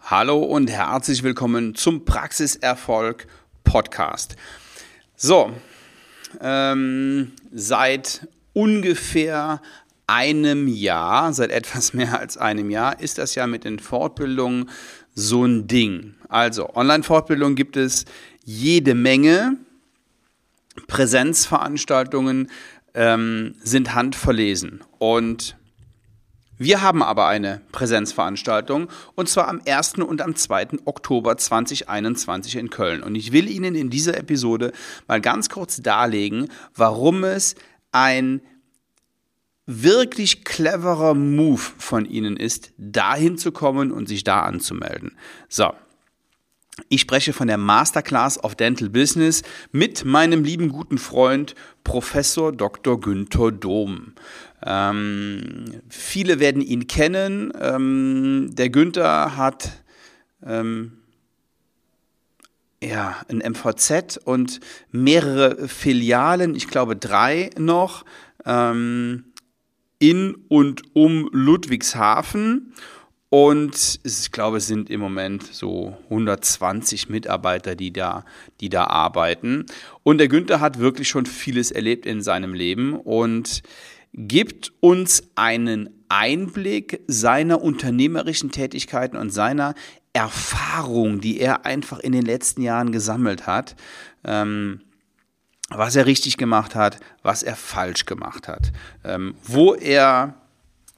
Hallo und herzlich willkommen zum Praxiserfolg Podcast. So, ähm, seit ungefähr einem Jahr, seit etwas mehr als einem Jahr, ist das ja mit den Fortbildungen so ein Ding. Also, Online-Fortbildungen gibt es jede Menge. Präsenzveranstaltungen ähm, sind handverlesen. Und wir haben aber eine Präsenzveranstaltung und zwar am 1. und am 2. Oktober 2021 in Köln. Und ich will Ihnen in dieser Episode mal ganz kurz darlegen, warum es ein wirklich cleverer Move von Ihnen ist, dahin zu kommen und sich da anzumelden. So, ich spreche von der Masterclass of Dental Business mit meinem lieben guten Freund Professor Dr. Günther Dom. Ähm, viele werden ihn kennen. Ähm, der Günther hat ähm, ja, ein MVZ und mehrere Filialen, ich glaube drei noch, ähm, in und um Ludwigshafen. Und ich glaube, es sind im Moment so 120 Mitarbeiter, die da, die da arbeiten. Und der Günther hat wirklich schon vieles erlebt in seinem Leben und gibt uns einen Einblick seiner unternehmerischen Tätigkeiten und seiner Erfahrung, die er einfach in den letzten Jahren gesammelt hat. Ähm, was er richtig gemacht hat, was er falsch gemacht hat, ähm, wo er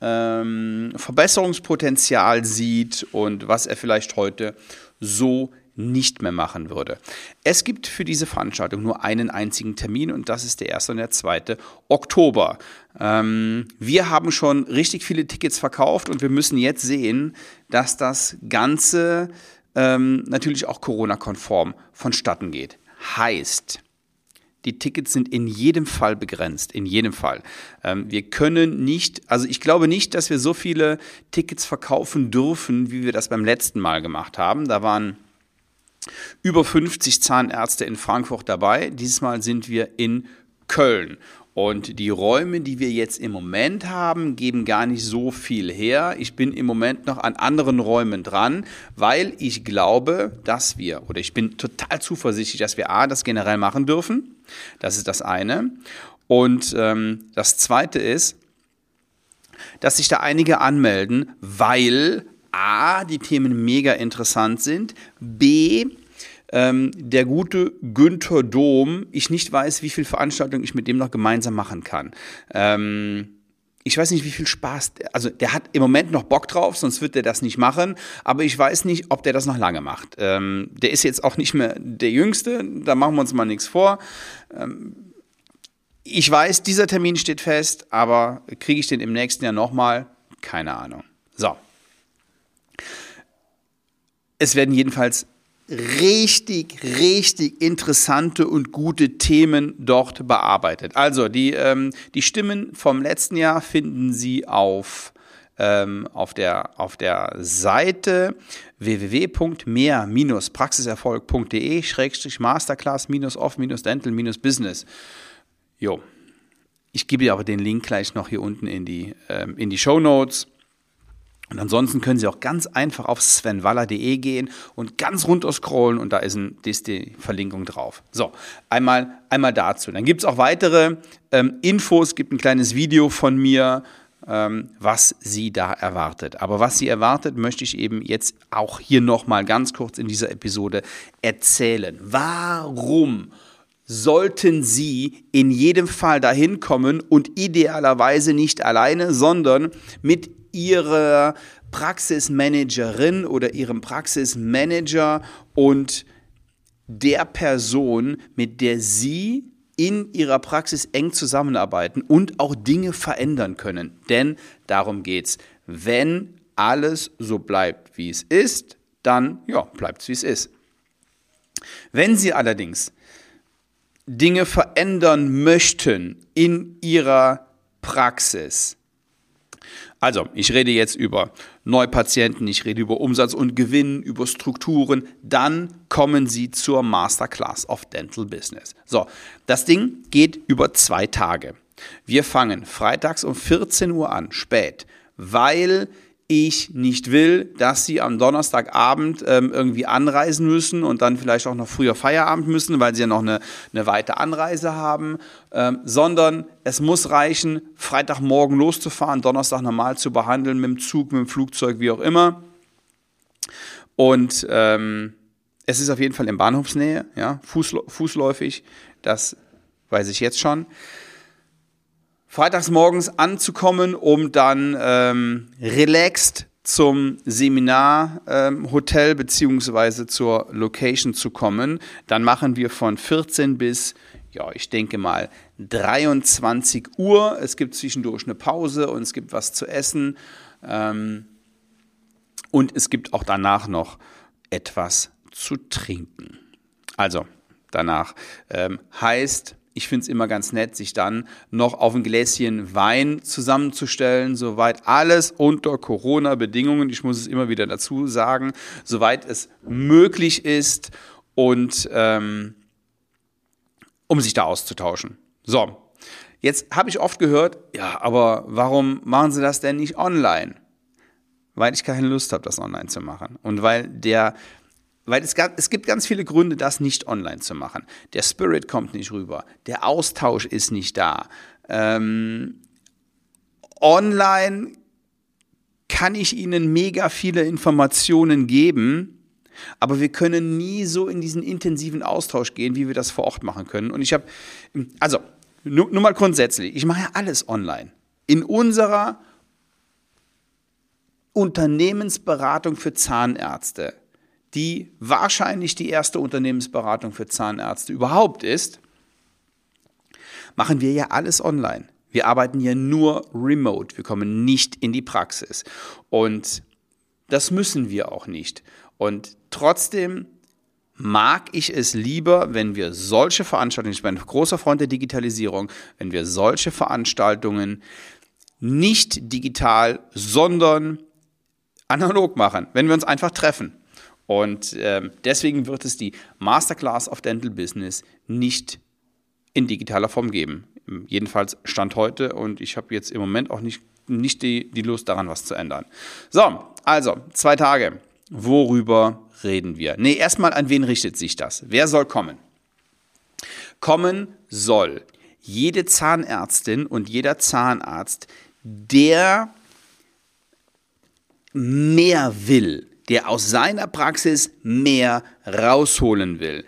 ähm, Verbesserungspotenzial sieht und was er vielleicht heute so nicht mehr machen würde. Es gibt für diese Veranstaltung nur einen einzigen Termin und das ist der 1. und der 2. Oktober. Ähm, wir haben schon richtig viele Tickets verkauft und wir müssen jetzt sehen, dass das Ganze ähm, natürlich auch Corona-konform vonstatten geht. Heißt, die Tickets sind in jedem Fall begrenzt, in jedem Fall. Ähm, wir können nicht, also ich glaube nicht, dass wir so viele Tickets verkaufen dürfen, wie wir das beim letzten Mal gemacht haben. Da waren über 50 Zahnärzte in Frankfurt dabei. Dieses Mal sind wir in Köln. Und die Räume, die wir jetzt im Moment haben, geben gar nicht so viel her. Ich bin im Moment noch an anderen Räumen dran, weil ich glaube, dass wir, oder ich bin total zuversichtlich, dass wir A, das generell machen dürfen. Das ist das eine. Und ähm, das zweite ist, dass sich da einige anmelden, weil A, die Themen mega interessant sind, B, ähm, der gute Günther Dom, ich nicht weiß, wie viel Veranstaltungen ich mit dem noch gemeinsam machen kann. Ähm, ich weiß nicht, wie viel Spaß, also der hat im Moment noch Bock drauf, sonst wird er das nicht machen, aber ich weiß nicht, ob der das noch lange macht. Ähm, der ist jetzt auch nicht mehr der Jüngste, da machen wir uns mal nichts vor. Ähm, ich weiß, dieser Termin steht fest, aber kriege ich den im nächsten Jahr nochmal? Keine Ahnung. So. Es werden jedenfalls richtig, richtig interessante und gute Themen dort bearbeitet. Also die, ähm, die Stimmen vom letzten Jahr finden Sie auf, ähm, auf, der, auf der Seite www.mehr-praxiserfolg.de-masterclass-off-dental-business. Jo. Ich gebe dir aber den Link gleich noch hier unten in die, ähm, in die Show Notes. Und ansonsten können Sie auch ganz einfach auf svenwaller.de gehen und ganz runter scrollen und da ist, ein, ist die Verlinkung drauf. So, einmal, einmal dazu. Dann gibt es auch weitere ähm, Infos, gibt ein kleines Video von mir, ähm, was Sie da erwartet. Aber was Sie erwartet, möchte ich eben jetzt auch hier nochmal ganz kurz in dieser Episode erzählen. Warum? sollten Sie in jedem Fall dahin kommen und idealerweise nicht alleine, sondern mit ihrer Praxismanagerin oder ihrem Praxismanager und der Person, mit der sie in ihrer Praxis eng zusammenarbeiten und auch Dinge verändern können. Denn darum geht's. Wenn alles so bleibt, wie es ist, dann ja, bleibt es, wie es ist. Wenn Sie allerdings Dinge verändern möchten in Ihrer Praxis, also, ich rede jetzt über Neupatienten, ich rede über Umsatz und Gewinn, über Strukturen. Dann kommen Sie zur Masterclass of Dental Business. So, das Ding geht über zwei Tage. Wir fangen freitags um 14 Uhr an, spät, weil ich nicht will, dass sie am Donnerstagabend ähm, irgendwie anreisen müssen und dann vielleicht auch noch früher Feierabend müssen, weil sie ja noch eine, eine weite Anreise haben, ähm, sondern es muss reichen, Freitagmorgen loszufahren, Donnerstag normal zu behandeln, mit dem Zug, mit dem Flugzeug, wie auch immer. Und ähm, es ist auf jeden Fall in Bahnhofsnähe, ja, fußläufig, das weiß ich jetzt schon freitags morgens anzukommen, um dann ähm, relaxed zum Seminarhotel ähm, beziehungsweise zur Location zu kommen. Dann machen wir von 14 bis, ja, ich denke mal 23 Uhr. Es gibt zwischendurch eine Pause und es gibt was zu essen. Ähm, und es gibt auch danach noch etwas zu trinken. Also, danach ähm, heißt ich finde es immer ganz nett, sich dann noch auf ein Gläschen Wein zusammenzustellen, soweit alles unter Corona-Bedingungen, ich muss es immer wieder dazu sagen, soweit es möglich ist und ähm, um sich da auszutauschen. So, jetzt habe ich oft gehört, ja, aber warum machen Sie das denn nicht online? Weil ich keine Lust habe, das online zu machen. Und weil der weil es, gab, es gibt ganz viele Gründe, das nicht online zu machen. Der Spirit kommt nicht rüber, der Austausch ist nicht da. Ähm, online kann ich Ihnen mega viele Informationen geben, aber wir können nie so in diesen intensiven Austausch gehen, wie wir das vor Ort machen können. Und ich habe, also nur, nur mal grundsätzlich, ich mache ja alles online. In unserer Unternehmensberatung für Zahnärzte die wahrscheinlich die erste Unternehmensberatung für Zahnärzte überhaupt ist, machen wir ja alles online. Wir arbeiten ja nur remote. Wir kommen nicht in die Praxis. Und das müssen wir auch nicht. Und trotzdem mag ich es lieber, wenn wir solche Veranstaltungen, ich bin ein großer Freund der Digitalisierung, wenn wir solche Veranstaltungen nicht digital, sondern analog machen, wenn wir uns einfach treffen. Und ähm, deswegen wird es die Masterclass of Dental Business nicht in digitaler Form geben. Jedenfalls Stand heute und ich habe jetzt im Moment auch nicht, nicht die, die Lust daran, was zu ändern. So, also zwei Tage. Worüber reden wir? Nee, erstmal, an wen richtet sich das? Wer soll kommen? Kommen soll jede Zahnärztin und jeder Zahnarzt, der mehr will der aus seiner Praxis mehr rausholen will.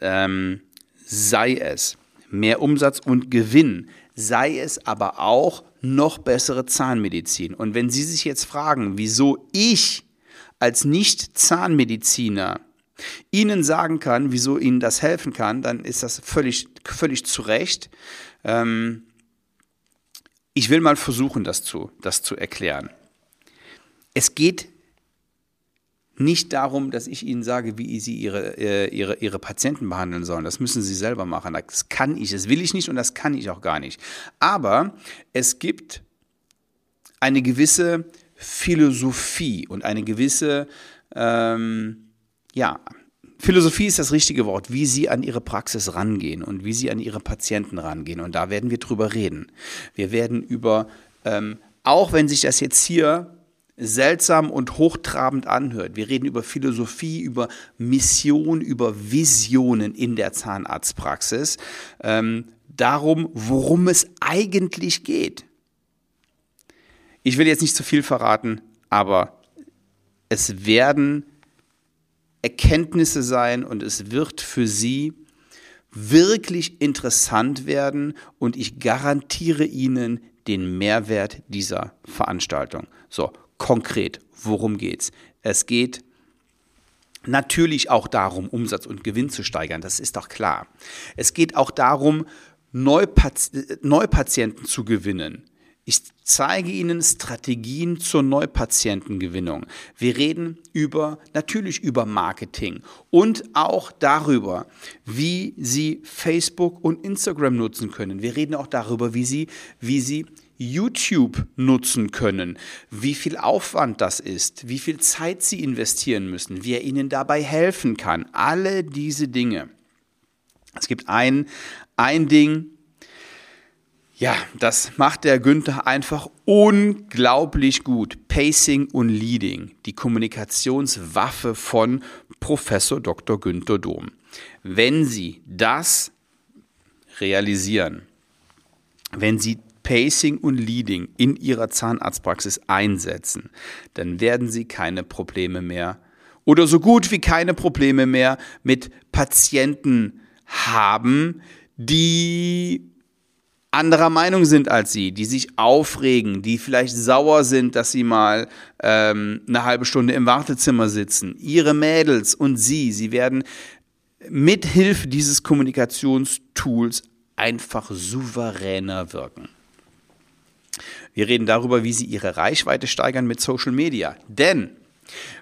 Ähm, sei es mehr Umsatz und Gewinn, sei es aber auch noch bessere Zahnmedizin. Und wenn Sie sich jetzt fragen, wieso ich als Nicht-Zahnmediziner Ihnen sagen kann, wieso Ihnen das helfen kann, dann ist das völlig, völlig zu Recht. Ähm, ich will mal versuchen, das zu, das zu erklären. Es geht nicht darum, dass ich Ihnen sage, wie Sie Ihre, äh, ihre, ihre Patienten behandeln sollen. Das müssen Sie selber machen. Das kann ich, das will ich nicht und das kann ich auch gar nicht. Aber es gibt eine gewisse Philosophie und eine gewisse, ähm, ja, Philosophie ist das richtige Wort, wie Sie an Ihre Praxis rangehen und wie Sie an Ihre Patienten rangehen. Und da werden wir drüber reden. Wir werden über, ähm, auch wenn sich das jetzt hier seltsam und hochtrabend anhört. Wir reden über Philosophie, über Mission, über Visionen in der Zahnarztpraxis. Ähm, darum, worum es eigentlich geht. Ich will jetzt nicht zu viel verraten, aber es werden Erkenntnisse sein und es wird für Sie wirklich interessant werden und ich garantiere Ihnen den Mehrwert dieser Veranstaltung. So, konkret, worum geht's? Es geht natürlich auch darum, Umsatz und Gewinn zu steigern, das ist doch klar. Es geht auch darum, Neupatienten zu gewinnen. Ich zeige Ihnen Strategien zur Neupatientengewinnung. Wir reden über, natürlich über Marketing und auch darüber, wie Sie Facebook und Instagram nutzen können. Wir reden auch darüber, wie Sie, wie Sie YouTube nutzen können, wie viel Aufwand das ist, wie viel Zeit Sie investieren müssen, wie er Ihnen dabei helfen kann. Alle diese Dinge. Es gibt ein, ein Ding, Ja, das macht der Günther einfach unglaublich gut. Pacing und Leading, die Kommunikationswaffe von Professor Dr. Günther Dom. Wenn Sie das realisieren, wenn Sie Pacing und Leading in Ihrer Zahnarztpraxis einsetzen, dann werden Sie keine Probleme mehr oder so gut wie keine Probleme mehr mit Patienten haben, die anderer Meinung sind als sie, die sich aufregen, die vielleicht sauer sind, dass sie mal ähm, eine halbe Stunde im Wartezimmer sitzen. Ihre Mädels und sie, sie werden mithilfe dieses Kommunikationstools einfach souveräner wirken. Wir reden darüber, wie sie ihre Reichweite steigern mit Social Media. Denn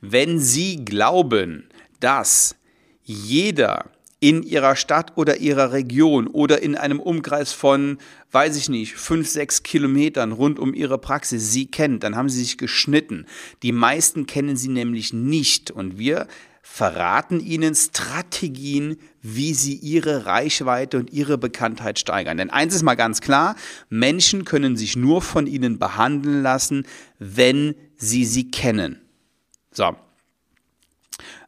wenn sie glauben, dass jeder in ihrer Stadt oder ihrer Region oder in einem Umkreis von, weiß ich nicht, fünf, sechs Kilometern rund um ihre Praxis sie kennt, dann haben sie sich geschnitten. Die meisten kennen sie nämlich nicht und wir verraten ihnen Strategien, wie sie ihre Reichweite und ihre Bekanntheit steigern. Denn eins ist mal ganz klar, Menschen können sich nur von ihnen behandeln lassen, wenn sie sie kennen. So.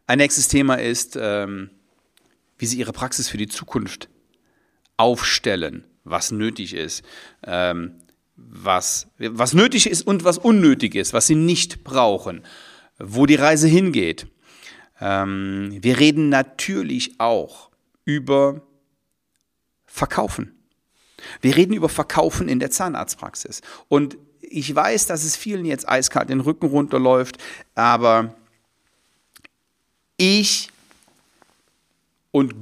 Ein nächstes Thema ist, ähm, wie sie ihre Praxis für die Zukunft aufstellen, was nötig ist, ähm, was, was nötig ist und was unnötig ist, was sie nicht brauchen, wo die Reise hingeht. Ähm, wir reden natürlich auch über Verkaufen. Wir reden über Verkaufen in der Zahnarztpraxis. Und ich weiß, dass es vielen jetzt eiskalt den Rücken runterläuft, aber ich und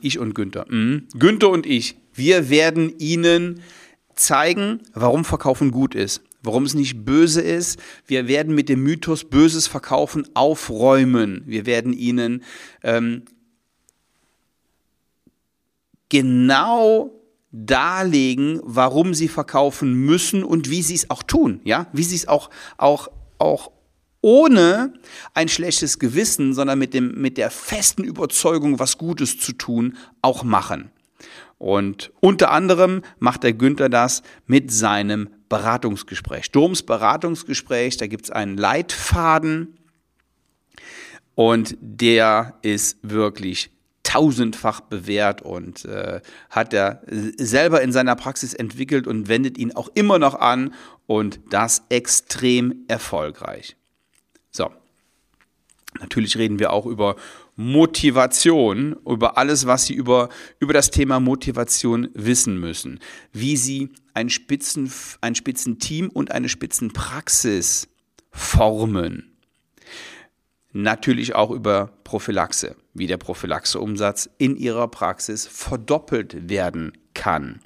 ich und Günther. Mhm. Günther und ich, wir werden Ihnen zeigen, warum Verkaufen gut ist, warum es nicht böse ist. Wir werden mit dem Mythos Böses Verkaufen aufräumen. Wir werden Ihnen ähm, genau darlegen, warum sie verkaufen müssen und wie sie es auch tun, ja, wie sie es auch, auch, auch ohne ein schlechtes Gewissen, sondern mit, dem, mit der festen Überzeugung, was Gutes zu tun, auch machen. Und unter anderem macht der Günther das mit seinem Beratungsgespräch. Sturms Beratungsgespräch, da gibt es einen Leitfaden und der ist wirklich tausendfach bewährt und äh, hat er selber in seiner Praxis entwickelt und wendet ihn auch immer noch an und das extrem erfolgreich. So. Natürlich reden wir auch über Motivation, über alles, was Sie über, über das Thema Motivation wissen müssen. Wie Sie ein, Spitzen, ein Spitzenteam und eine Spitzenpraxis formen. Natürlich auch über Prophylaxe, wie der Prophylaxeumsatz in Ihrer Praxis verdoppelt werden kann.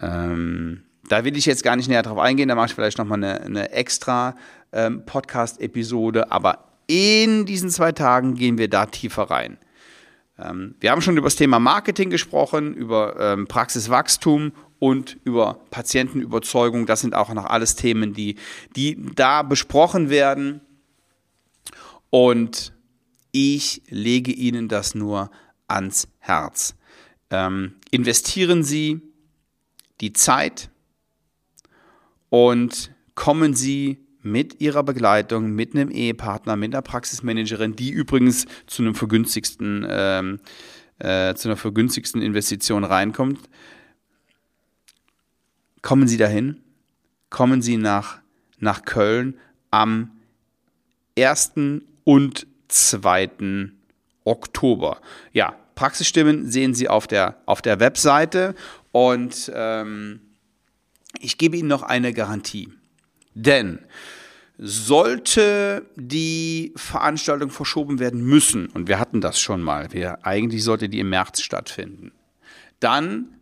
Ähm, da will ich jetzt gar nicht näher drauf eingehen, da mache ich vielleicht nochmal eine, eine extra ähm, Podcast-Episode, aber in diesen zwei Tagen gehen wir da tiefer rein. Ähm, wir haben schon über das Thema Marketing gesprochen, über ähm, Praxiswachstum und über Patientenüberzeugung. Das sind auch noch alles Themen, die, die da besprochen werden. Und ich lege Ihnen das nur ans Herz. Ähm, investieren Sie die Zeit und kommen Sie mit ihrer Begleitung, mit einem Ehepartner, mit einer Praxismanagerin, die übrigens zu einem vergünstigsten, ähm, äh, zu einer vergünstigsten Investition reinkommt. Kommen Sie dahin, kommen Sie nach, nach Köln am 1. und 2. Oktober. Ja, Praxisstimmen sehen Sie auf der, auf der Webseite und ähm, ich gebe Ihnen noch eine Garantie. Denn sollte die Veranstaltung verschoben werden müssen, und wir hatten das schon mal, wir, eigentlich sollte die im März stattfinden, dann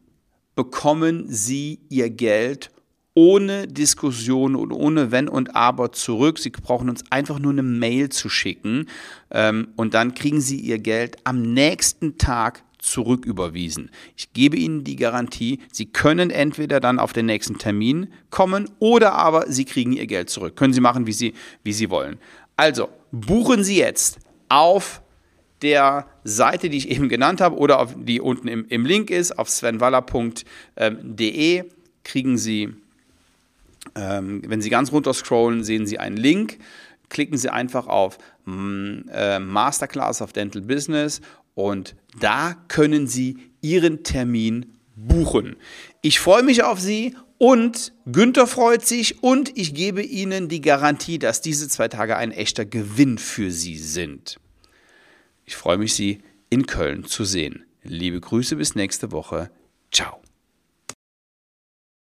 bekommen Sie Ihr Geld ohne Diskussion und ohne Wenn und Aber zurück. Sie brauchen uns einfach nur eine Mail zu schicken ähm, und dann kriegen Sie Ihr Geld am nächsten Tag zurücküberwiesen. Ich gebe Ihnen die Garantie, Sie können entweder dann auf den nächsten Termin kommen oder aber Sie kriegen Ihr Geld zurück. Können Sie machen, wie Sie, wie Sie wollen. Also, buchen Sie jetzt auf der Seite, die ich eben genannt habe oder auf, die unten im, im Link ist, auf svenwaller.de kriegen Sie, ähm, wenn Sie ganz runter scrollen, sehen Sie einen Link. Klicken Sie einfach auf mm, äh, Masterclass of Dental Business und da können Sie Ihren Termin buchen. Ich freue mich auf Sie und Günther freut sich und ich gebe Ihnen die Garantie, dass diese zwei Tage ein echter Gewinn für Sie sind. Ich freue mich, Sie in Köln zu sehen. Liebe Grüße bis nächste Woche. Ciao.